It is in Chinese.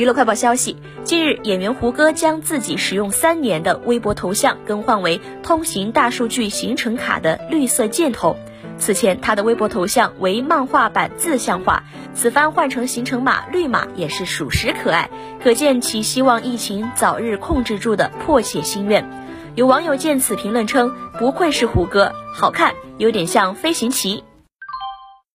娱乐快报消息近日演员胡歌将自己使用三年的微博头像更换为通行大数据行程卡的绿色箭头。此前他的微博头像为漫画版自像画此番换成行程码绿码也是属实可爱可见其希望疫情早日控制住的迫切心愿。有网友见此评论称不愧是胡歌好看有点像飞行棋。